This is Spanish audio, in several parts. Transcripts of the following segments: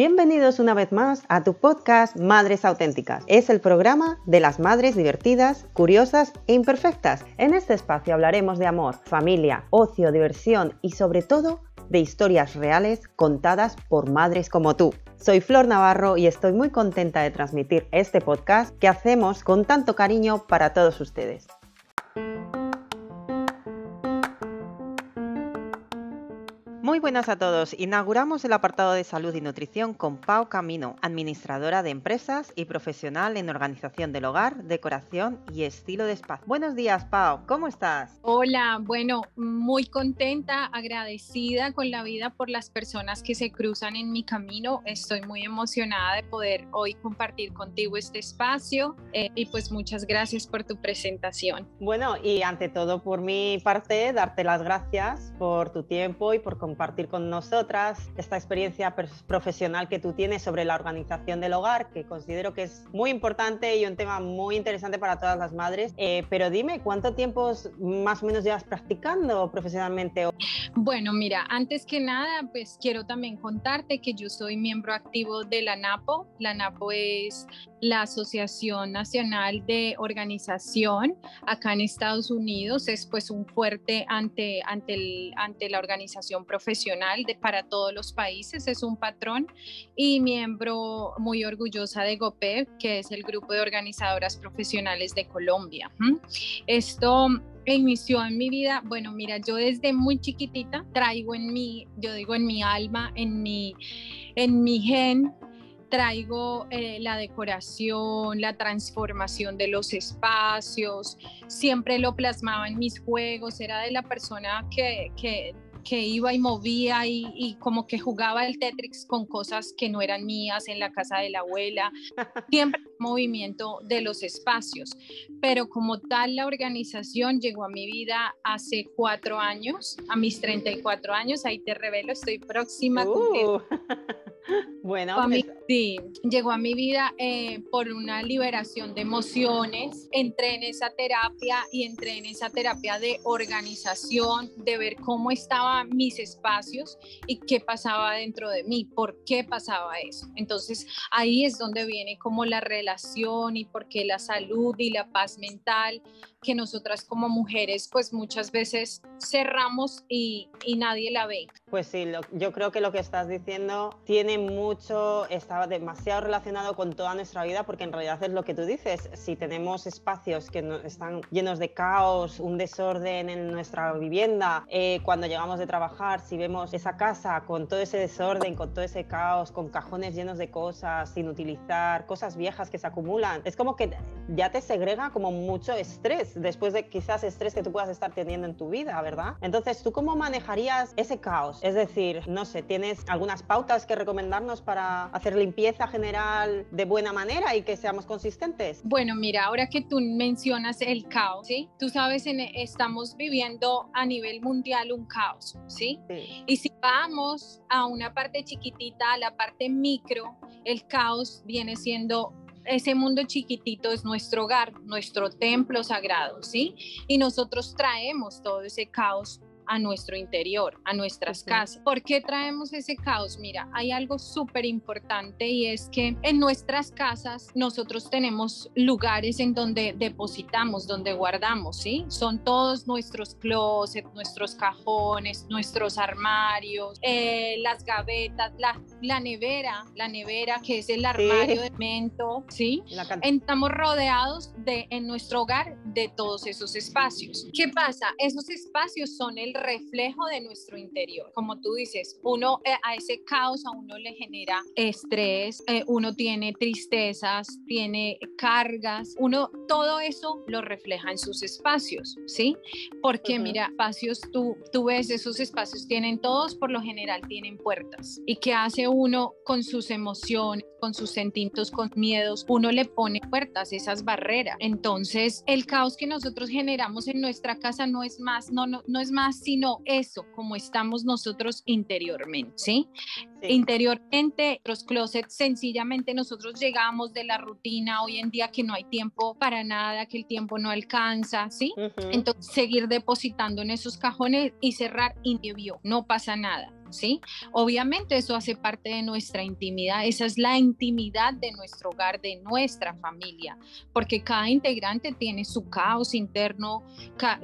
Bienvenidos una vez más a tu podcast Madres Auténticas. Es el programa de las madres divertidas, curiosas e imperfectas. En este espacio hablaremos de amor, familia, ocio, diversión y sobre todo de historias reales contadas por madres como tú. Soy Flor Navarro y estoy muy contenta de transmitir este podcast que hacemos con tanto cariño para todos ustedes. Muy buenas a todos. Inauguramos el apartado de salud y nutrición con Pau Camino, administradora de empresas y profesional en organización del hogar, decoración y estilo de espacio. Buenos días, Pau. ¿Cómo estás? Hola, bueno, muy contenta, agradecida con la vida por las personas que se cruzan en mi camino. Estoy muy emocionada de poder hoy compartir contigo este espacio eh, y pues muchas gracias por tu presentación. Bueno, y ante todo por mi parte, darte las gracias por tu tiempo y por compartir compartir con nosotras esta experiencia profesional que tú tienes sobre la organización del hogar, que considero que es muy importante y un tema muy interesante para todas las madres. Eh, pero dime, ¿cuánto tiempo más o menos llevas practicando profesionalmente? Bueno, mira, antes que nada, pues quiero también contarte que yo soy miembro activo de la NAPO. La NAPO es la Asociación Nacional de Organización acá en Estados Unidos. Es pues un fuerte ante, ante, el, ante la organización profesional de, para todos los países, es un patrón y miembro muy orgullosa de GOPEP, que es el grupo de organizadoras profesionales de Colombia. Esto inició en mi vida, bueno, mira, yo desde muy chiquitita traigo en mi, yo digo en mi alma, en mi, en mi gen, traigo eh, la decoración, la transformación de los espacios, siempre lo plasmaba en mis juegos, era de la persona que, que que iba y movía y, como que jugaba el Tetris con cosas que no eran mías en la casa de la abuela, siempre movimiento de los espacios, pero como tal la organización llegó a mi vida hace cuatro años, a mis 34 años, ahí te revelo, estoy próxima a cumplir. Bueno, pues sí, llegó a mi vida eh, por una liberación de emociones. Entré en esa terapia y entré en esa terapia de organización, de ver cómo estaban mis espacios y qué pasaba dentro de mí, por qué pasaba eso. Entonces ahí es donde viene como la relación y por qué la salud y la paz mental que nosotras como mujeres pues muchas veces cerramos y, y nadie la ve. Pues sí, yo creo que lo que estás diciendo tiene mucho, está demasiado relacionado con toda nuestra vida porque en realidad es lo que tú dices, si tenemos espacios que no, están llenos de caos, un desorden en nuestra vivienda, eh, cuando llegamos de trabajar, si vemos esa casa con todo ese desorden, con todo ese caos, con cajones llenos de cosas sin utilizar, cosas viejas que se acumulan, es como que ya te segrega como mucho estrés después de quizás estrés que tú puedas estar teniendo en tu vida, ¿verdad? Entonces, ¿tú cómo manejarías ese caos? Es decir, no sé, ¿tienes algunas pautas que recomendarnos para hacer limpieza general de buena manera y que seamos consistentes? Bueno, mira, ahora que tú mencionas el caos, ¿sí? Tú sabes, en, estamos viviendo a nivel mundial un caos, ¿sí? sí. Y si vamos a una parte chiquitita, a la parte micro, el caos viene siendo ese mundo chiquitito es nuestro hogar, nuestro templo sagrado, ¿sí? Y nosotros traemos todo ese caos a nuestro interior, a nuestras casas. ¿Por qué traemos ese caos? Mira, hay algo súper importante y es que en nuestras casas nosotros tenemos lugares en donde depositamos, donde guardamos, ¿sí? Son todos nuestros closets, nuestros cajones, nuestros armarios, eh, las gavetas, la, la, nevera, la nevera que es el armario de mento, ¿sí? Estamos rodeados de, en nuestro hogar de todos esos espacios. ¿Qué pasa? Esos espacios son el reflejo de nuestro interior. Como tú dices, uno eh, a ese caos a uno le genera estrés, eh, uno tiene tristezas, tiene cargas, uno todo eso lo refleja en sus espacios, ¿sí? Porque mira, espacios, tú, tú ves, esos espacios tienen todos, por lo general tienen puertas. ¿Y qué hace uno con sus emociones, con sus sentimientos, con miedos? Uno le pone puertas, esas barreras. Entonces, el caos que nosotros generamos en nuestra casa no es más, no, no, no es más sino eso, como estamos nosotros interiormente. Interiormente, los closets sencillamente nosotros llegamos de la rutina hoy en día que no hay tiempo para nada, que el tiempo no alcanza, ¿sí? Entonces seguir depositando en esos cajones y cerrar y no pasa nada. ¿sí? Obviamente eso hace parte de nuestra intimidad, esa es la intimidad de nuestro hogar, de nuestra familia, porque cada integrante tiene su caos interno,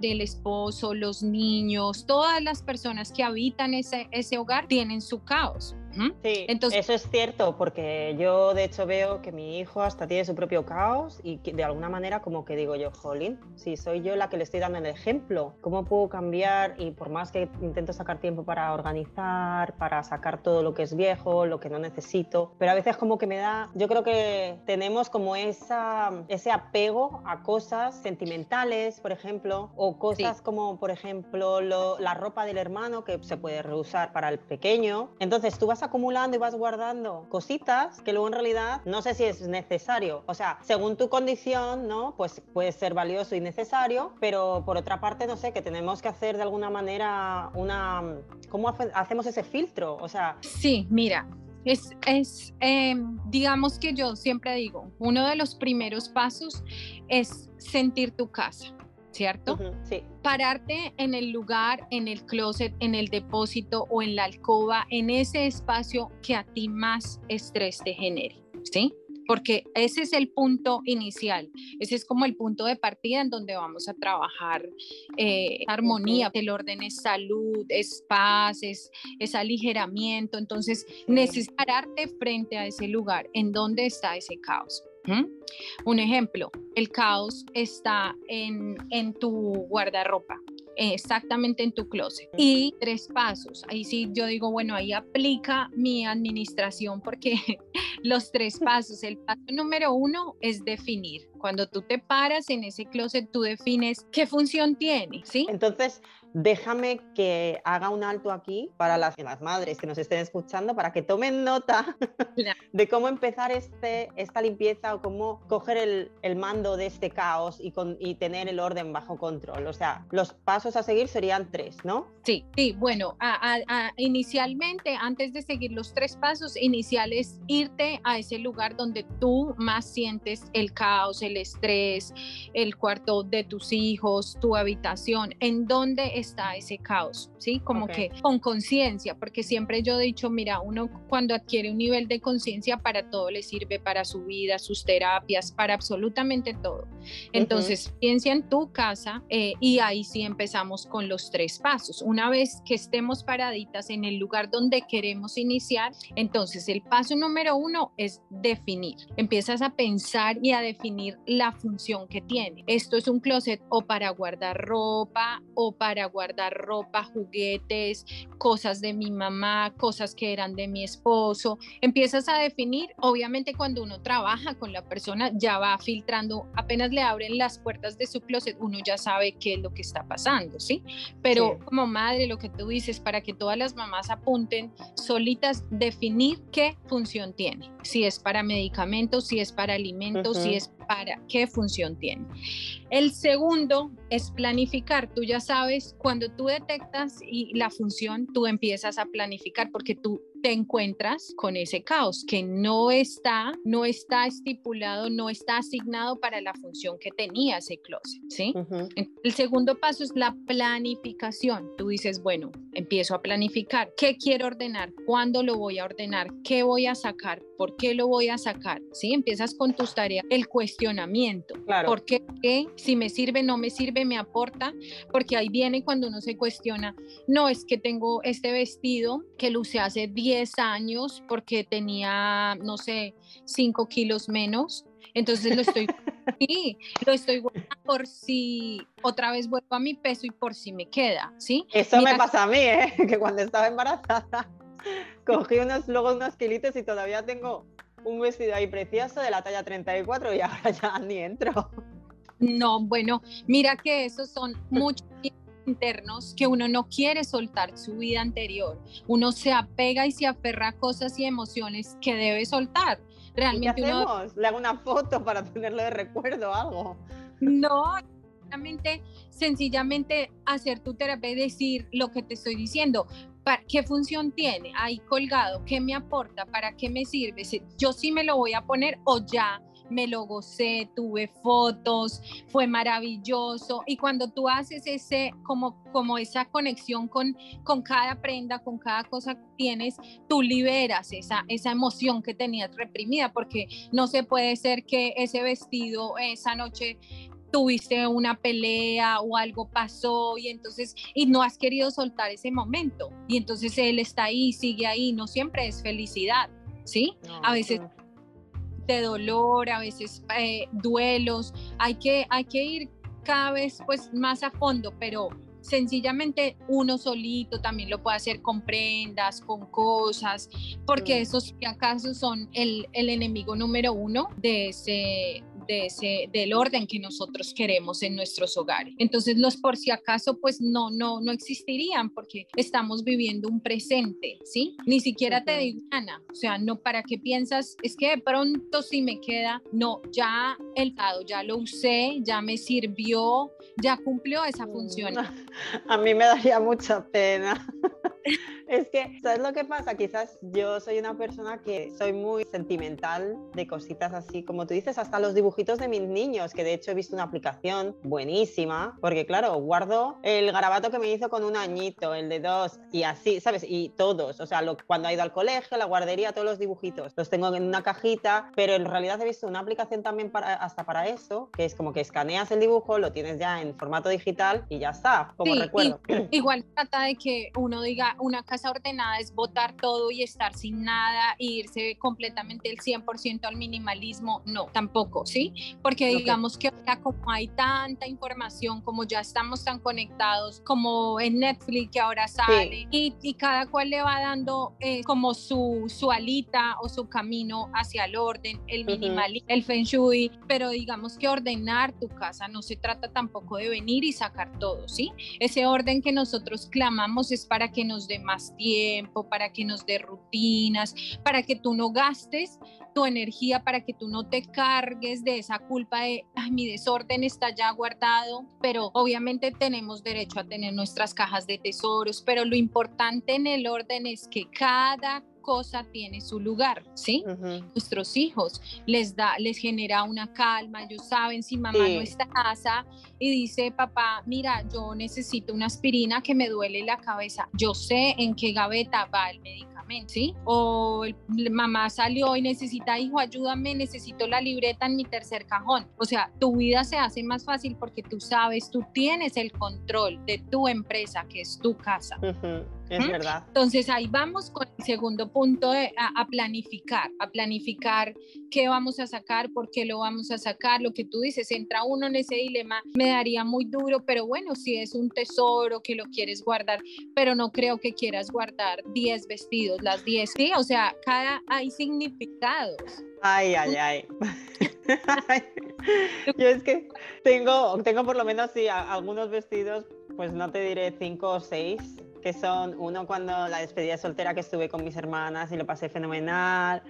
el esposo, los niños, todas las personas que habitan ese, ese hogar tienen su caos. Sí, Entonces, eso es cierto, porque yo de hecho veo que mi hijo hasta tiene su propio caos y de alguna manera como que digo yo, jolín, si soy yo la que le estoy dando el ejemplo, ¿cómo puedo cambiar? Y por más que intento sacar tiempo para organizar, para sacar todo lo que es viejo, lo que no necesito, pero a veces como que me da, yo creo que tenemos como esa, ese apego a cosas sentimentales, por ejemplo, o cosas como, por ejemplo, la ropa del hermano que se puede reusar para el pequeño. Entonces tú vas a acumulando y vas guardando cositas que luego en realidad no sé si es necesario. O sea, según tu condición, ¿no? Pues puede ser valioso y necesario, pero por otra parte, no sé, que tenemos que hacer de alguna manera una... ¿Cómo hacemos ese filtro? O sea... Sí, mira, es, es em, digamos que yo siempre digo, uno de los primeros pasos es sentir tu casa. ¿Cierto? sí. Pararte en el lugar, en el closet, en el depósito o en la alcoba, en ese espacio que a ti más estrés te genere, ¿sí? Porque ese es el punto inicial, ese es como el punto de partida en donde vamos a trabajar eh, armonía, el orden es salud, es paz, es, es aligeramiento, entonces necesitarte frente a ese lugar, en donde está ese caos. Un ejemplo, el caos está en, en tu guardarropa exactamente en tu closet. Y tres pasos. Ahí sí yo digo, bueno, ahí aplica mi administración porque los tres pasos. El paso número uno es definir. Cuando tú te paras en ese closet, tú defines qué función tiene, ¿sí? Entonces, déjame que haga un alto aquí para las, las madres que nos estén escuchando, para que tomen nota de cómo empezar este, esta limpieza o cómo coger el, el mando de este caos y, con, y, tener el orden bajo control. O sea, los pasos a seguir serían tres, ¿no? Sí, sí, bueno, inicialmente, antes de seguir los tres pasos iniciales, irte a ese lugar donde tú más sientes el caos, el estrés, el cuarto de tus hijos, tu habitación, en donde está ese caos, ¿sí? Como que con conciencia, porque siempre yo he dicho, mira, uno cuando adquiere un nivel de conciencia para todo le sirve, para su vida, sus terapias, para absolutamente todo. Entonces, piensa en tu casa eh, y ahí sí empezamos con los tres pasos. Una vez que estemos paraditas en el lugar donde queremos iniciar, entonces el paso número uno es definir. Empiezas a pensar y a definir la función que tiene. Esto es un closet o para guardar ropa o para guardar ropa, juguetes, cosas de mi mamá, cosas que eran de mi esposo. Empiezas a definir, obviamente cuando uno trabaja con la persona ya va filtrando, apenas le abren las puertas de su closet, uno ya sabe qué es lo que está pasando, ¿sí? Pero como madre, lo que tú dices, para que todas las mamás apunten solitas, definir qué función tiene, si es para medicamentos, si es para alimentos, si es para qué función tiene. El segundo es planificar. Tú ya sabes, cuando tú detectas y la función, tú empiezas a planificar porque tú te encuentras con ese caos que no está, no está estipulado, no está asignado para la función que tenía ese closet, ¿sí? El segundo paso es la planificación. Tú dices, bueno, empiezo a planificar, ¿qué quiero ordenar? ¿Cuándo lo voy a ordenar? ¿Qué voy a sacar? ¿Por qué lo voy a sacar? ¿Sí? Empiezas con tus tareas, el cuestionamiento. Claro. ¿Por qué? ¿Qué? Si me sirve, no me sirve, me aporta, porque ahí viene cuando uno se cuestiona, no es que tengo este vestido que luce hace 10 años porque tenía, no sé, 5 kilos menos, entonces lo estoy, sí, lo estoy por si otra vez vuelvo a mi peso y por si me queda, ¿sí? Eso me pasa a mí, ¿eh? que cuando estaba embarazada cogí unos, luego unos kilitos y todavía tengo un vestido ahí precioso de la talla 34 y ahora ya ni entro. No, bueno, mira que esos son muchos internos que uno no quiere soltar su vida anterior. Uno se apega y se aferra a cosas y emociones que debe soltar. Realmente ¿Qué hacemos? Le hago una foto para tenerlo de recuerdo algo. No, Sencillamente, sencillamente hacer tu terapia y decir lo que te estoy diciendo. ¿Qué función tiene ahí colgado? ¿Qué me aporta? ¿Para qué me sirve? Yo sí me lo voy a poner o ya me lo gocé, tuve fotos, fue maravilloso. Y cuando tú haces ese, como, como esa conexión con, con cada prenda, con cada cosa que tienes, tú liberas esa, esa emoción que tenías reprimida, porque no se puede ser que ese vestido esa noche tuviste una pelea o algo pasó y entonces y no has querido soltar ese momento y entonces él está ahí, sigue ahí, no siempre es felicidad, ¿sí? a veces de dolor, a veces eh, duelos, hay que, hay que ir cada vez pues más a fondo, pero sencillamente uno solito también lo puede hacer con prendas, con cosas, porque esos acaso son el, el enemigo número uno de ese, de ese, del orden que nosotros queremos en nuestros hogares. Entonces los por si acaso pues no, no, no existirían porque estamos viviendo un presente, ¿sí? Ni siquiera te digo, Ana, o sea, no para qué piensas, es que de pronto si me queda, no, ya el dado, ya lo usé, ya me sirvió, ya cumplió esa función. A mí me daría mucha pena. Es que, ¿sabes lo que pasa? Quizás yo soy una persona que soy muy sentimental de cositas así, como tú dices, hasta los dibujitos de mis niños, que de hecho he visto una aplicación buenísima, porque claro, guardo el garabato que me hizo con un añito, el de dos, y así, ¿sabes? Y todos, o sea, lo, cuando ha ido al colegio, la guardería, todos los dibujitos, los tengo en una cajita, pero en realidad he visto una aplicación también para, hasta para eso, que es como que escaneas el dibujo, lo tienes ya en formato digital y ya está, como recuerdo. igual trata de que uno diga una casa ordenada es botar todo y estar sin nada e irse completamente el 100% al minimalismo, no, tampoco, ¿sí? Porque digamos que como hay tanta información, como ya estamos tan conectados, como en Netflix que ahora sale, y, y, cada cual le va dando eh, como su, su alita o su camino hacia el orden, el minimalismo, el feng shui, pero digamos que ordenar tu casa no se trata tampoco de venir y sacar todo, ¿sí? Ese orden que nosotros clamamos es para que nos dé más tiempo, para que nos dé rutinas, para que tú no gastes tu energía, para que tú no te cargues de esa culpa de, mi desorden está ya guardado, pero obviamente tenemos derecho a tener nuestras cajas de tesoros, pero lo importante en el orden es que cada cosa tiene su lugar, ¿sí? Nuestros hijos les da, les genera una calma, ellos saben si mamá no está en casa y dice, papá, mira, yo necesito una aspirina que me duele la cabeza, yo sé en qué gaveta va el medicamento ¿sí? O el, mamá salió y necesita, hijo, ayúdame, necesito la libreta en mi tercer cajón. O sea, tu vida se hace más fácil porque tú sabes, tú tienes el control de tu empresa, que es tu casa. Es verdad. Entonces ahí vamos con el segundo punto de, a, planificar, a planificar qué vamos a sacar, por qué lo vamos a sacar. Lo que tú dices, entra uno en ese dilema, me daría muy duro, pero bueno, si es un tesoro que lo quieres guardar, pero no creo que quieras guardar 10 vestidos, las 10, ¿sí? O sea, cada hay significados. Ay, ay, ay. Yo es que tengo, tengo por lo menos sí, algunos vestidos, pues no te diré cinco o seis, que son uno cuando la despedida soltera que estuve con mis hermanas y lo pasé fenomenal.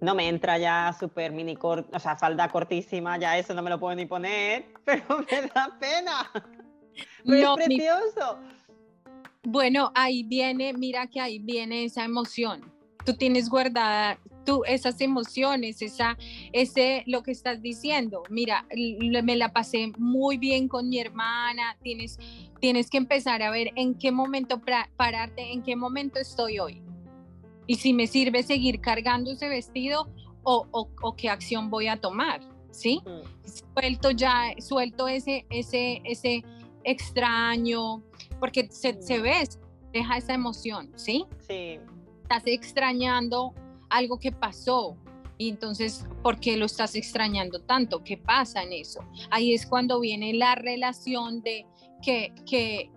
No me entra ya súper mini o sea, falda cortísima, ya eso no me lo puedo ni poner, pero me da pena. Pero es precioso. Bueno, ahí viene, mira que ahí viene esa emoción. Tú tienes guardada tú esas emociones, esa, ese, lo que estás diciendo. Mira, me la pasé muy bien con mi hermana, tienes tienes que empezar a ver en qué momento pararte, en qué momento estoy hoy. Y si me sirve seguir cargando ese vestido o, o, qué acción voy a tomar, ¿sí? Mm. Suelto ya, suelto ese, ese, ese extraño, porque se, se mm. ve, deja esa emoción, ¿sí? Sí. Estás extrañando algo que pasó, y entonces, ¿por qué lo estás extrañando tanto? ¿Qué pasa en eso? Ahí es cuando viene la relación de que,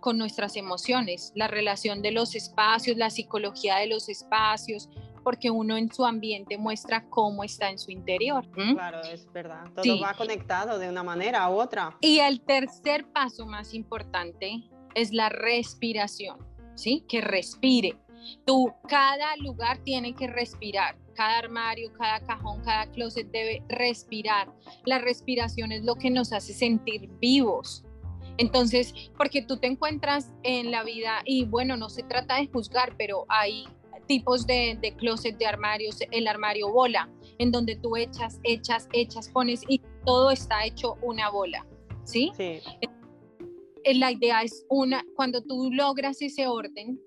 con nuestras emociones, la relación de los espacios, la psicología de los espacios, porque uno en su ambiente muestra cómo está en su interior. Claro, es verdad. Todo va conectado de una manera u otra. Y el tercer paso más importante es la respiración, ¿sí? Que respire. Tú, cada lugar tiene que respirar, cada armario, cada cajón, cada closet debe respirar. La respiración es lo que nos hace sentir vivos. Entonces, porque tú te encuentras en la vida y bueno, no se trata de juzgar, pero hay tipos de, de closet, de armarios, el armario bola, en donde tú echas, echas, echas, pones y todo está hecho una bola, ¿sí? sí. Eh, la idea es una, cuando tú logras ese orden,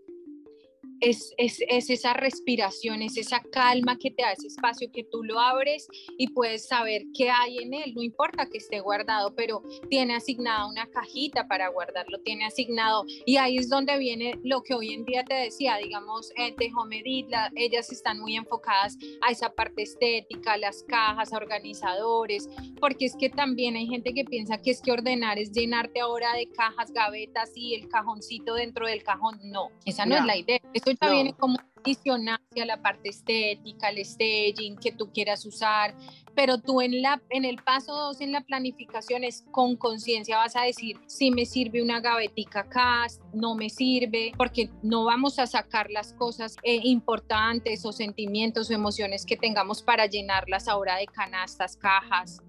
es, es, es, esa respiración, es esa calma que te da ese espacio que tú lo abres y puedes saber qué hay en él. No importa que esté guardado, pero tiene asignada una cajita para guardarlo, tiene asignado. Y ahí es donde viene lo que hoy en día te decía, digamos, eh, de Home ellas están muy enfocadas a esa parte estética, las cajas, organizadores, porque es que también hay gente que piensa que es que ordenar es llenarte ahora de cajas, gavetas y el cajoncito dentro del cajón. No, esa no. es la idea esto ya viene como adicional hacia la parte estética, el staging que tú quieras usar, pero tú en, la, en el paso 2, en la planificación, es con conciencia vas a decir si me sirve una gavetica acá, no me sirve, porque no vamos a sacar las cosas eh, importantes o sentimientos o emociones que tengamos para llenarlas ahora de canastas, cajas.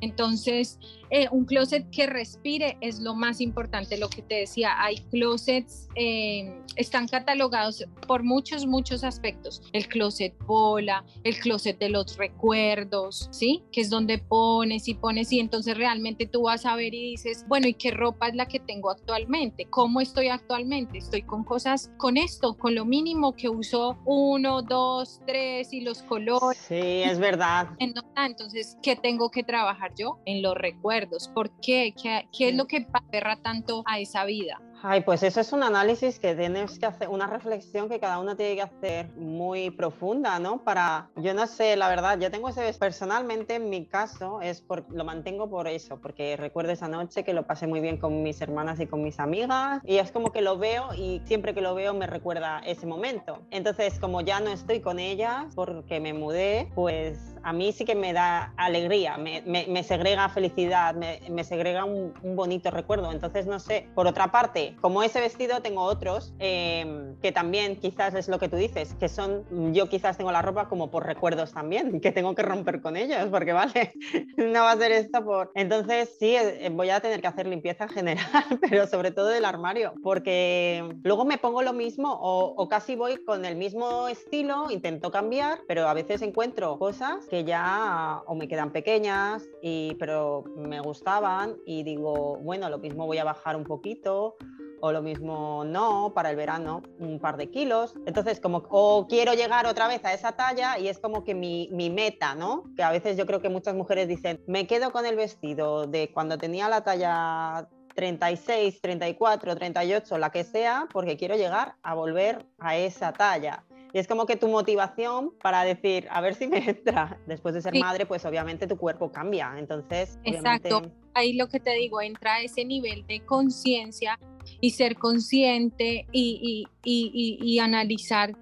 Entonces, eh, un closet que respire es lo más importante, lo que te decía, hay closets, eh, están catalogados por muchos, muchos aspectos, el closet bola, el closet de los recuerdos, ¿sí? Que es donde pones y pones y entonces realmente tú vas a ver y dices, bueno, ¿y qué ropa es la que tengo actualmente? ¿Cómo estoy actualmente? Estoy con cosas, con esto, con lo mínimo que uso uno, dos, tres y los colores. Sí, es verdad. Entonces, ¿qué tengo que trabajar yo? En los recuerdos. ¿Por qué? ¿Qué, qué es lo que aperra tanto a esa vida? Ay, pues eso es un análisis que tienes que hacer, una reflexión que cada uno tiene que hacer muy profunda, ¿no? Para, yo no sé, la verdad, yo tengo ese, personalmente en mi caso, es por, lo mantengo por eso, porque recuerdo esa noche que lo pasé muy bien con mis hermanas y con mis amigas, y es como que lo veo y siempre que lo veo me recuerda ese momento. Entonces, como ya no estoy con ellas porque me mudé, pues a mí sí que me da alegría, me, segrega felicidad, me, segrega un, bonito recuerdo. Entonces, no sé, por otra parte, como ese vestido tengo otros em, que también quizás es lo que tú dices, que son, yo quizás tengo la ropa como por recuerdos también, que tengo que romper con ellos, porque vale, no va a ser esto por... Entonces sí, eh, voy a tener que hacer limpieza general, pero sobre todo del armario, porque luego me pongo lo mismo o casi voy con el mismo estilo, intento cambiar, pero a veces encuentro cosas que ya o me quedan pequeñas, y, pero me gustaban y digo, bueno, lo mismo voy a bajar un poquito o lo mismo no, para el verano un par de kilos. Entonces, como, o quiero llegar otra vez a esa talla y es como que mi, mi, meta, ¿no? Que a veces yo creo que muchas mujeres dicen, me quedo con el vestido de cuando tenía la talla 36, 34, 38, la que sea, porque quiero llegar a volver a esa talla. Y es como que tu motivación para decir, a ver si me entra. Después de ser madre, pues obviamente tu cuerpo cambia. Entonces, exacto. Ahí lo que te digo, entra ese nivel de conciencia y ser consciente y, y, y, analizar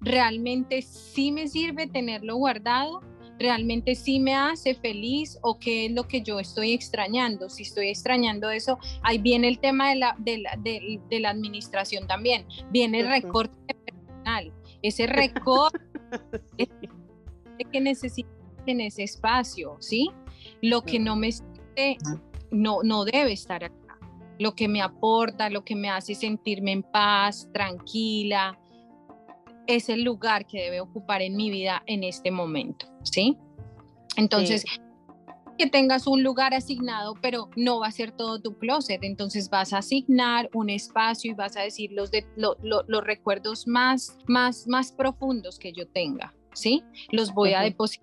realmente si me sirve tenerlo guardado, realmente si me hace feliz o qué es lo que yo estoy extrañando. Si estoy extrañando eso, ahí viene el tema de la, de la, de, la administración también, viene el recorte personal, ese recorte que necesito en ese espacio, ¿sí? Lo que no me no, no debe estar acá. Lo que me aporta, lo que me hace sentirme en paz, tranquila, es el lugar que debe ocupar en mi vida en este momento, ¿sí? Entonces, que tengas un lugar asignado, pero no va a ser todo tu closet, entonces vas a asignar un espacio y vas a decir los, de, los recuerdos más, más, más profundos que yo tenga. ¿Sí? Los voy a depositar.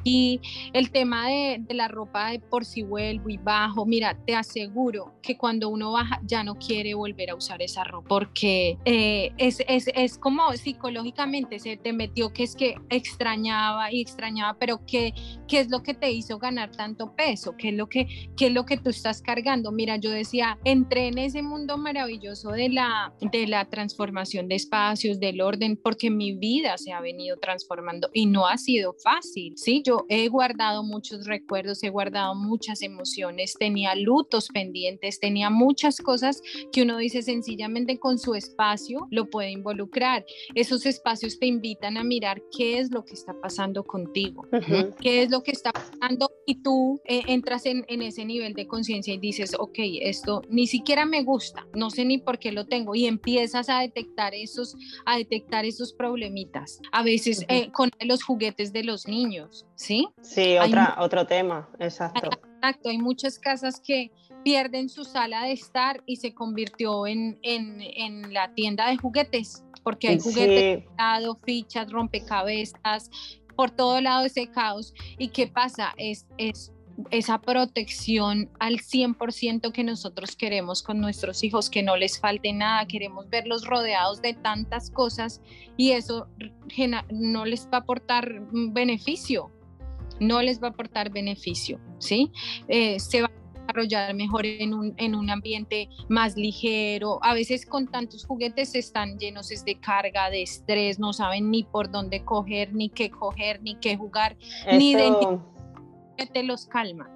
El tema de, la ropa de por si vuelvo y bajo, mira, te aseguro que cuando uno baja ya no quiere volver a usar esa ropa porque eh, es, es, es, como psicológicamente se te metió que es que extrañaba y extrañaba, pero ¿qué, qué es lo que te hizo ganar tanto peso? ¿Qué es lo que, qué es lo que tú estás cargando? Mira, yo decía, entré en ese mundo maravilloso de la, de la transformación de espacios, del orden, porque mi vida se ha venido transformando y no no ha sido fácil, ¿sí? Yo he guardado muchos recuerdos, he guardado muchas emociones, tenía lutos pendientes, tenía muchas cosas que uno dice sencillamente con su espacio lo puede involucrar. Esos espacios te invitan a mirar qué es lo que está pasando contigo, qué es lo que está pasando y tú eh, entras en, en ese nivel de conciencia y dices, ok, esto ni siquiera me gusta, no sé ni por qué lo tengo y empiezas a detectar esos, a detectar esos problemitas. A veces eh, con los juguetes de los niños, ¿sí? Sí, otra, otro tema, exacto. Exacto, hay muchas casas que pierden su sala de estar y se convirtió en, en, en la tienda de juguetes, porque hay juguetes, fichas, rompecabezas, por todo lado ese caos. ¿Y qué pasa? Es, es esa protección al 100% que nosotros queremos con nuestros hijos, que no les falte nada, queremos verlos rodeados de tantas cosas y eso no les va a aportar beneficio, no les va a aportar beneficio, ¿sí? Eh, se va a desarrollar mejor en un, en un ambiente más ligero. A veces con tantos juguetes están llenos de carga, de estrés, no saben ni por dónde coger, ni qué coger, ni qué jugar, ni de te los calma.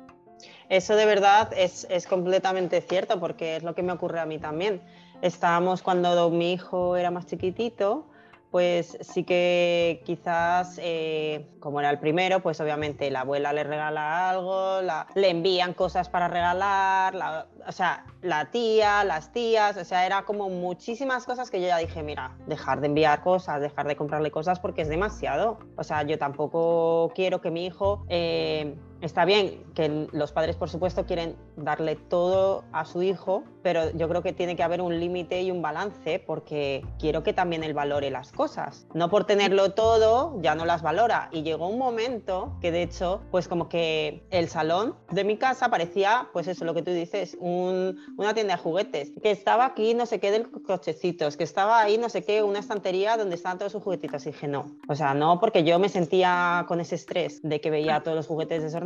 Eso de verdad es, es, completamente cierto porque es lo que me ocurre a mí también. Estábamos cuando mi hijo era más chiquitito, pues sí que quizás, eh, como era el primero, pues obviamente la abuela le regala algo, le envían cosas para regalar, o sea, la tía, las tías, o sea, era como muchísimas cosas que yo ya dije, mira, dejar de enviar cosas, dejar de comprarle cosas porque es demasiado. O sea, yo tampoco quiero que mi hijo... Eh, Está bien que los padres, por supuesto, quieren darle todo a su hijo, pero yo creo que tiene que haber un límite y un balance porque quiero que también él valore las cosas. No por tenerlo todo, ya no las valora. Y llegó un momento que, de hecho, pues como que el salón de mi casa parecía, pues eso, lo que tú dices, una tienda de juguetes, que estaba aquí no sé qué de cochecitos, que estaba ahí no sé qué, una estantería donde estaban todos sus juguetitos. Y dije, no, o sea, no, porque yo me sentía con ese estrés de que veía todos los juguetes desordenados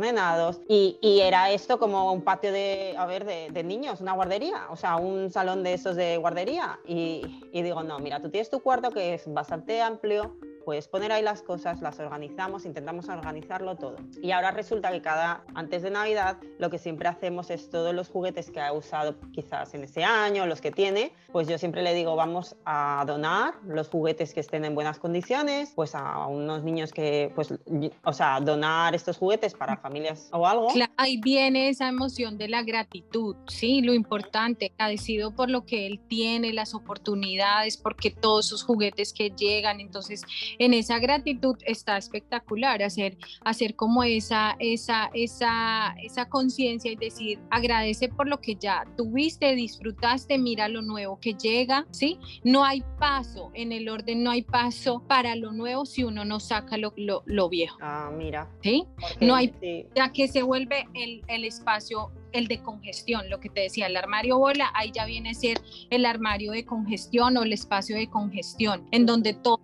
y, era esto como un patio de, a ver, de, niños, una guardería, o sea, un salón de esos de guardería. Y, y digo, no, mira, tú tienes tu cuarto que es bastante amplio, puedes poner ahí las cosas, las organizamos, intentamos organizarlo todo. Y ahora resulta que cada, antes de Navidad, lo que siempre hacemos es todos los juguetes que ha usado quizás en ese año, los que tiene, pues yo siempre le digo, vamos a donar los juguetes que estén en buenas condiciones, pues a unos niños que, pues, o sea, donar estos juguetes para familias o algo. ahí viene esa emoción de la gratitud, sí, lo importante, agradecido por lo que él tiene, las oportunidades, porque todos sus juguetes que llegan, entonces en esa gratitud está espectacular, hacer, hacer como esa, esa, esa, esa conciencia y decir, agradece por lo que ya tuviste, disfrutaste, mira lo nuevo que llega, ¿sí? No hay paso, en el orden no hay paso para lo nuevo si uno no saca lo, lo, viejo. Ah, mira. ¿Sí? no hay, ya que se vuelve el, el espacio el de congestión, lo que te decía, el armario bola, ahí ya viene a ser el armario de congestión o el espacio de congestión, en donde todo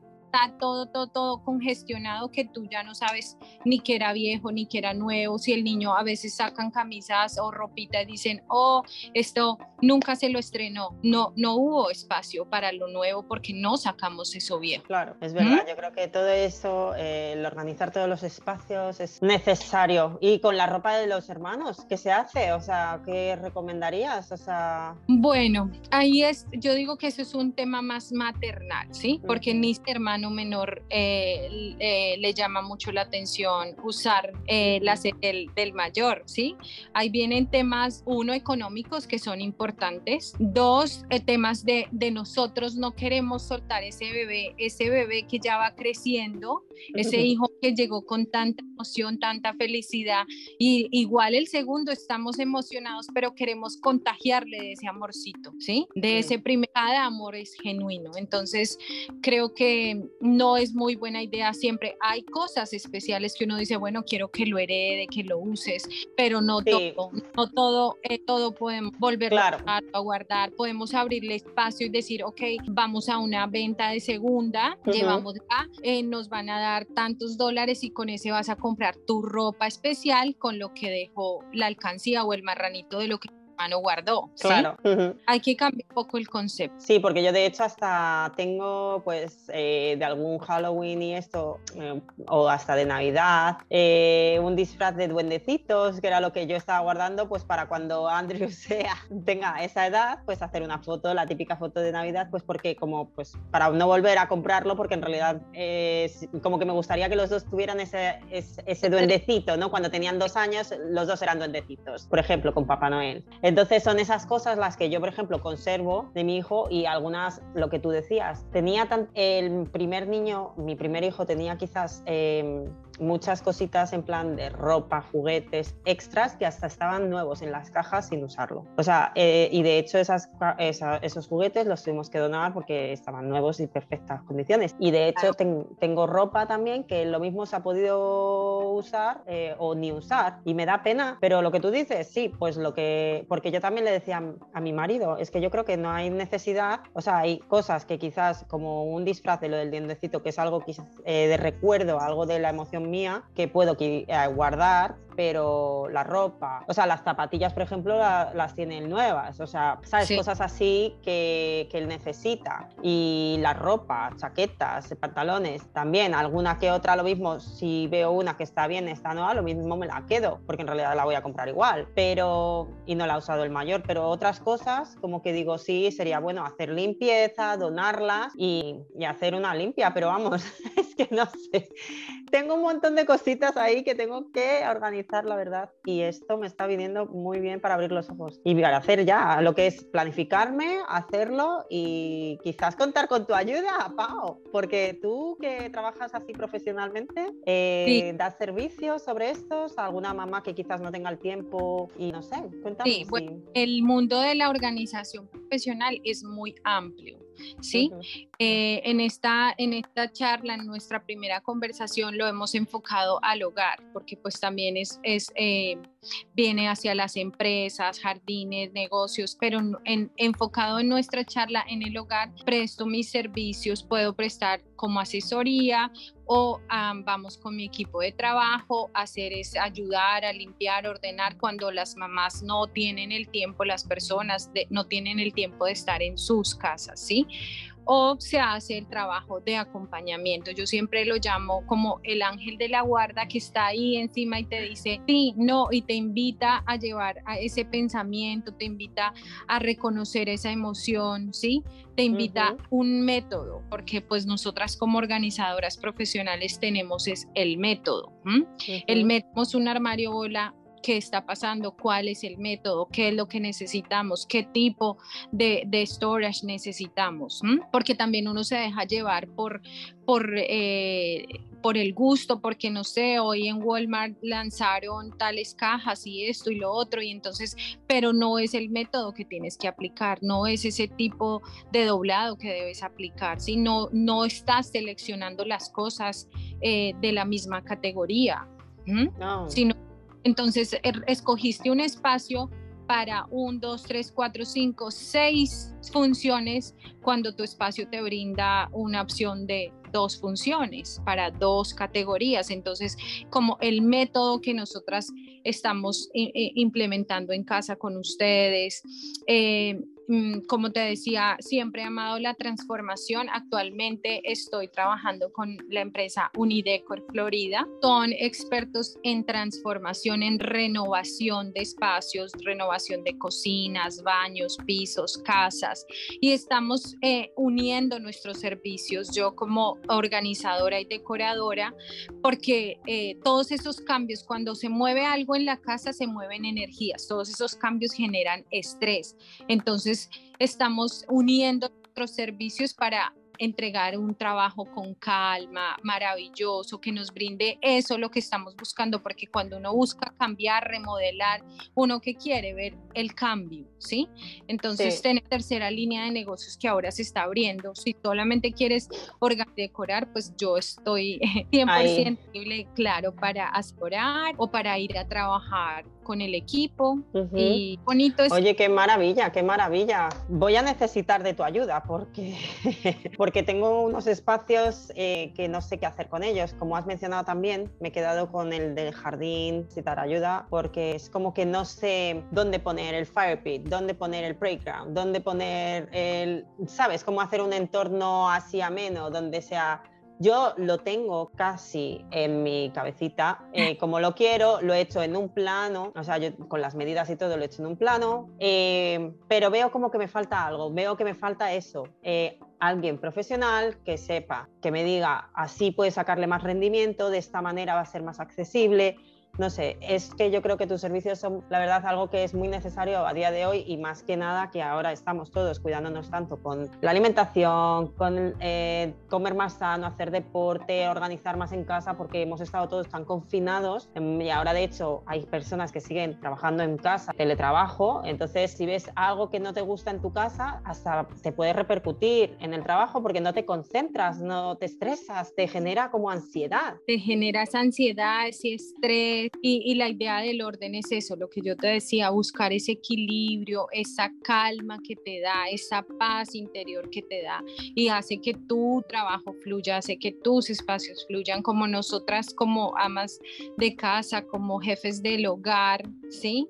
todo, todo, todo congestionado que tú ya no sabes ni que era viejo ni que era nuevo. Si el niño a veces sacan camisas o ropita y dicen, oh, esto nunca se lo estrenó. No, no hubo espacio para lo nuevo porque no sacamos eso viejo. Claro, es verdad. ¿Mm? Yo creo que todo eso, eh, el organizar todos los espacios es necesario. Y con la ropa de los hermanos, ¿qué se hace? O sea, ¿qué recomendarías? O sea... Bueno, ahí es, yo digo que eso es un tema más maternal, ¿sí? Porque mis hermanos menor eh, eh, le llama mucho la atención usar eh, la sede del, mayor, ¿sí? Ahí vienen temas, uno, económicos que son importantes, dos, temas de, de nosotros no queremos soltar ese bebé, ese bebé que ya va creciendo, ese hijo que llegó con tanta emoción, tanta felicidad, y igual el segundo estamos emocionados, pero queremos contagiarle de ese amorcito, ¿sí? De ese primer, cada amor es genuino, entonces creo que no es muy buena idea siempre. Hay cosas especiales que uno dice, bueno, quiero que lo herede, que lo uses, pero no todo, no todo, eh, todo podemos volverlo a, guardar, podemos abrirle espacio y decir, ok, vamos a una venta de segunda, llevamos acá, eh, nos van a dar tantos dólares y con ese vas a comprar tu ropa especial con lo que dejó la alcancía o el marranito de lo que hermano guardó. Claro. Hay que cambiar un poco el concepto. Sí, porque yo de hecho hasta tengo pues eh, de algún Halloween y esto, eh, o hasta de Navidad, eh, un disfraz de duendecitos, que era lo que yo estaba guardando pues para cuando Andrew sea, tenga esa edad, pues hacer una foto, la típica foto de Navidad, pues porque como pues para no volver a comprarlo, porque en realidad es como que me gustaría que los dos tuvieran ese, ese, ese duendecito, ¿no? Cuando tenían dos años, los dos eran duendecitos, por ejemplo, con Papá Noel. Entonces son esas cosas las que yo, por ejemplo, conservo de mi hijo y algunas, lo que tú decías, tenía tan, el primer niño, mi primer hijo tenía quizás eh, muchas cositas en plan de ropa, juguetes, extras que hasta estaban nuevos en las cajas sin usarlo. O sea, eh, y de hecho esas, esos juguetes los tuvimos que donar porque estaban nuevos y perfectas condiciones. Y de hecho tengo ropa también que lo mismo se ha podido usar eh, o ni usar y me da pena, pero lo que tú dices, sí, pues lo que, porque yo también le decía a mi marido, es que yo creo que no hay necesidad, o sea, hay cosas que quizás como un disfraz de lo del diendecito, que es algo quizás, eh, de recuerdo, algo de la emoción mía que puedo eh, guardar, pero la ropa, o sea, las zapatillas, por ejemplo, las tiene nuevas, o sea, ¿sabes? Cosas así que, que, él necesita. Y la ropa, chaquetas, pantalones, también, alguna que otra, lo mismo, si veo una que está bien, está nueva, lo mismo me la quedo, porque en realidad la voy a comprar igual, pero, y no la ha usado el mayor, pero otras cosas, como que digo, sí, sería bueno hacer limpieza, donarlas y, y hacer una limpia, pero vamos, es que no sé, tengo un montón de cositas ahí que tengo que organizar, la verdad. Y esto me está viniendo muy bien para abrir los ojos y para hacer ya lo que es planificarme, hacerlo y quizás contar con tu ayuda, Pau, porque tú que trabajas así profesionalmente, eh, das servicios sobre estos, alguna mamá que quizás no tenga el tiempo y no sé, cuéntame. Sí, bueno, el mundo de la organización profesional es muy amplio. ¿Sí? Eh, en, esta, en esta charla, en nuestra primera conversación, lo hemos enfocado al hogar, porque pues también es, es eh, viene hacia las empresas, jardines, negocios, pero en, enfocado en nuestra charla en el hogar, presto mis servicios, puedo prestar como asesoría o vamos con mi equipo de trabajo, hacer es ayudar a limpiar, ordenar cuando las mamás no tienen el tiempo, las personas no tienen el tiempo de estar en sus casas, ¿sí? O se hace el trabajo de acompañamiento. Yo siempre lo llamo como el ángel de la guarda que está ahí encima y te dice sí, no, y te invita a llevar a ese pensamiento, te invita a reconocer esa emoción, ¿sí? Te invita un método, porque pues nosotras como organizadoras profesionales tenemos es el método. El método es un armario bola qué está pasando, cuál es el método, qué es lo que necesitamos, qué tipo de, de storage necesitamos, porque también uno se deja llevar por, por, eh, por el gusto, porque no sé, hoy en Walmart lanzaron tales cajas y esto y lo otro, y entonces, pero no es el método que tienes que aplicar, no es ese tipo de doblado que debes aplicar, sino no estás seleccionando las cosas eh, de la misma categoría, no. sino entonces, er, escogiste un espacio para un, dos, tres, cuatro, cinco, seis funciones cuando tu espacio te brinda una opción de dos funciones para dos categorías. Entonces, como el método que nosotras estamos eh, eh, implementando en casa con ustedes, eh, como te decía, siempre he amado la transformación. Actualmente estoy trabajando con la empresa Unidecor Florida. Son expertos en transformación, en renovación de espacios, renovación de cocinas, baños, pisos, casas. Y estamos eh, uniendo nuestros servicios, yo como organizadora y decoradora, porque eh, todos esos cambios, cuando se mueve algo en la casa, se mueven energías. Todos esos cambios generan estrés. Entonces, estamos uniendo nuestros servicios para entregar un trabajo con calma, maravilloso, que nos brinde eso lo que estamos buscando, porque cuando uno busca cambiar, remodelar, uno que quiere ver el cambio, ¿sí? Entonces, tener tercera línea de negocios que ahora se está abriendo, si solamente quieres decorar, pues yo estoy 100% claro para asesorar o para ir a trabajar con el equipo y bonito es... Oye, qué maravilla, qué maravilla. Voy a necesitar de tu ayuda porque, porque tengo unos espacios eh, que no sé qué hacer con ellos. Como has mencionado también, me he quedado con el del jardín, citar ayuda, porque es como que no sé dónde poner el fire pit, dónde poner el playground, dónde poner el, ¿sabes? Cómo hacer un entorno así ameno, donde sea yo lo tengo casi en mi cabecita, eh, como lo quiero, lo he hecho en un plano, o sea, yo con las medidas y todo lo he hecho en un plano, eh, pero veo como que me falta algo, veo que me falta eso, eh, alguien profesional que sepa, que me diga, así puedes sacarle más rendimiento, de esta manera va a ser más accesible, no sé, es que yo creo que tus servicios son, la verdad, algo que es muy necesario a día de hoy y más que nada que ahora estamos todos cuidándonos tanto con la alimentación, con eh, comer más sano, hacer deporte, organizar más en casa, porque hemos estado todos tan confinados em, y ahora de hecho hay personas que siguen trabajando en casa, teletrabajo, entonces si ves algo que no te gusta en tu casa, hasta te puede repercutir en el trabajo porque no te concentras, no te estresas, te genera como ansiedad. Te generas ansiedad, ese estrés y, la idea del orden es eso, lo que yo te decía, buscar ese equilibrio, esa calma que te da, esa paz interior que te da y hace que tu trabajo fluya, hace que tus espacios fluyan como nosotras, como amas de casa, como jefes del hogar, ¿sí?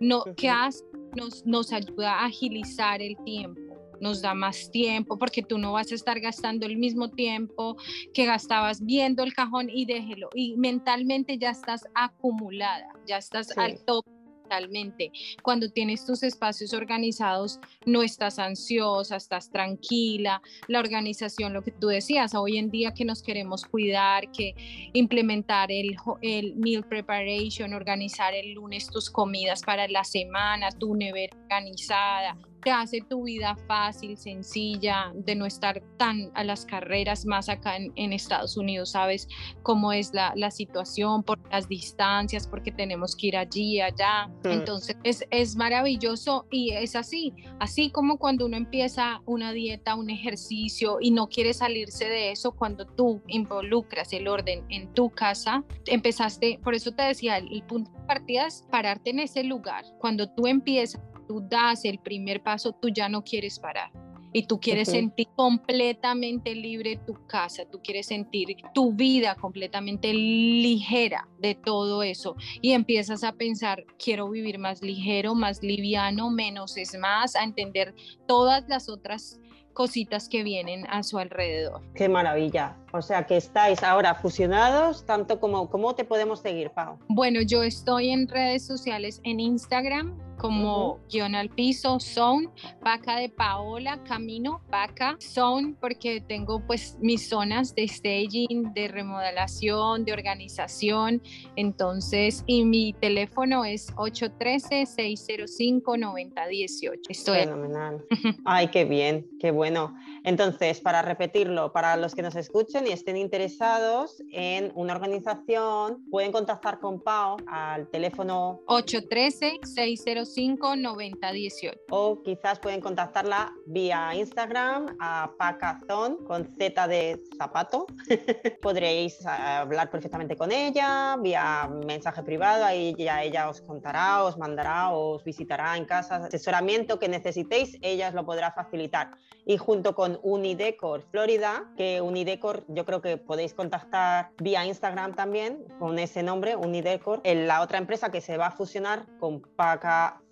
No, que hace? Nos, nos ayuda a agilizar el tiempo nos da más tiempo, porque tú no vas a estar gastando el mismo tiempo que gastabas viendo el cajón y déjelo. Y mentalmente ya estás acumulada, ya estás al top mentalmente. Cuando tienes tus espacios organizados, no estás ansiosa, estás tranquila. La organización, lo que tú decías, hoy en día que nos queremos cuidar, que implementar el, el meal preparation, organizar el lunes tus comidas para la semana, tu nevera organizada, te hace tu vida fácil, sencilla, de no estar tan a las carreras más acá en, Estados Unidos, sabes cómo es la, la, situación por las distancias, porque tenemos que ir allí, allá. Entonces es, es maravilloso y es así, así como cuando uno empieza una dieta, un ejercicio y no quiere salirse de eso, cuando tú involucras el orden en tu casa, empezaste, por eso te decía, el, el punto de partida es pararte en ese lugar. Cuando tú empiezas tú das el primer paso, tú ya no quieres parar. Y tú quieres sentir completamente libre tu casa, tú quieres sentir tu vida completamente ligera de todo eso. Y empiezas a pensar, quiero vivir más ligero, más liviano, menos es más, a entender todas las otras cositas que vienen a su alrededor. Qué maravilla. O sea que estáis ahora fusionados, tanto como cómo te podemos seguir, Pau. Bueno, yo estoy en redes sociales en Instagram como guion al piso, Zone, Paca de Paola, Camino, Paca, Zone, porque tengo pues mis zonas de staging, de remodelación, de organización. Entonces, y mi teléfono es 813-605-9018. Estoy. Fenomenal. Ay, qué bien, qué bueno. Entonces, para repetirlo, para los que nos escuchen y estén interesados en una organización, pueden contactar con Pau al teléfono 813-605-9018. O quizás pueden contactarla vía Instagram a Pacazón con Z de zapato. Podréis hablar perfectamente con ella vía mensaje privado, ahí ya ella os contará, os mandará, os visitará en casa. Asesoramiento que necesitéis, ella os lo podrá facilitar. Y junto con Unidecor Florida, que Unidecor yo creo que podéis contactar vía Instagram también con ese nombre, Unidecor, en la otra empresa que se va a fusionar con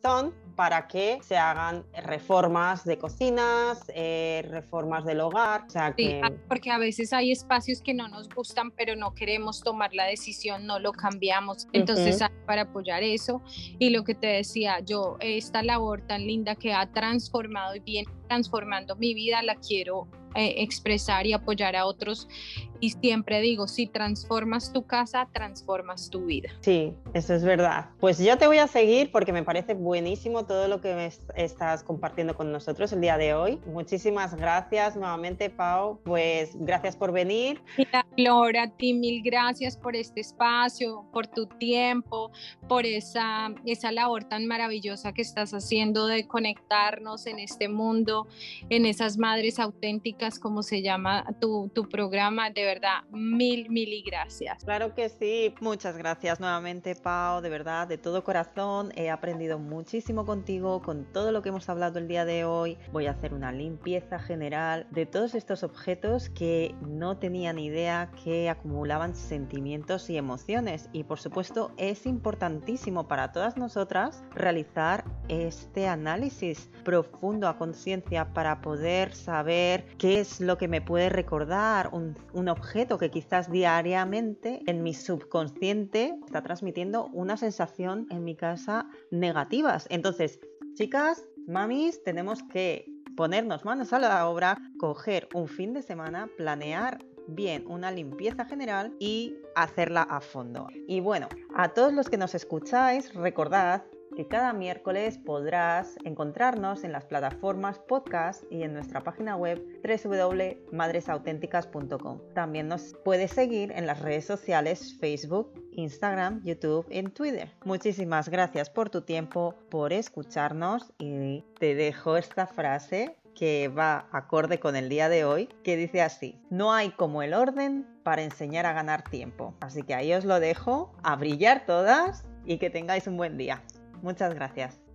Pacazón para que se hagan reformas de cocinas, eh, reformas del hogar. O sea que... Ah, porque a veces hay espacios que no nos gustan, pero no queremos tomar la decisión, no lo cambiamos. Entonces, para apoyar eso. Y lo que te decía, yo, esta labor tan linda que ha transformado y viene transformando mi vida, la quiero eh, expresar y apoyar a otros. Y siempre digo, si transformas tu casa, transformas tu vida. Sí, eso es verdad. Pues yo te voy a seguir porque me parece buenísimo todo lo que me estás compartiendo con nosotros el día de hoy. Muchísimas gracias nuevamente, Pau. Pues gracias por venir. Laura, a ti mil gracias por este espacio, por tu tiempo, por esa, esa labor tan maravillosa que estás haciendo de conectarnos en este mundo, en esas madres auténticas como se llama tu, tu programa. De verdad, mil, mil y gracias. Claro que sí. Muchas gracias nuevamente, Pau, de verdad, de todo corazón. He aprendido muchísimo contigo, con todo lo que hemos hablado el día de hoy. Voy a hacer una limpieza general de todos estos objetos que no tenía ni idea que acumulaban sentimientos y emociones. Y por supuesto, es importantísimo para todas nosotras realizar este análisis profundo a conciencia para poder saber qué es lo que me puede recordar un, un objeto que quizás diariamente en mi subconsciente está transmitiendo una sensación en mi casa negativas. Entonces, chicas, mamis, tenemos que ponernos manos a la obra, coger un fin de semana, planear bien una limpieza general y hacerla a fondo. Y bueno, a todos los que nos escucháis, recordad que cada miércoles podrás encontrarnos en las plataformas podcast y en nuestra página web www.madresauténticas.com. También nos puedes seguir en las redes sociales Facebook, Instagram, YouTube y Twitter. Muchísimas gracias por tu tiempo, por escucharnos y te dejo esta frase que va acorde con el día de hoy, que dice así, no hay como el orden para enseñar a ganar tiempo. Así que ahí os lo dejo, a brillar todas y que tengáis un buen día. Muchas gracias.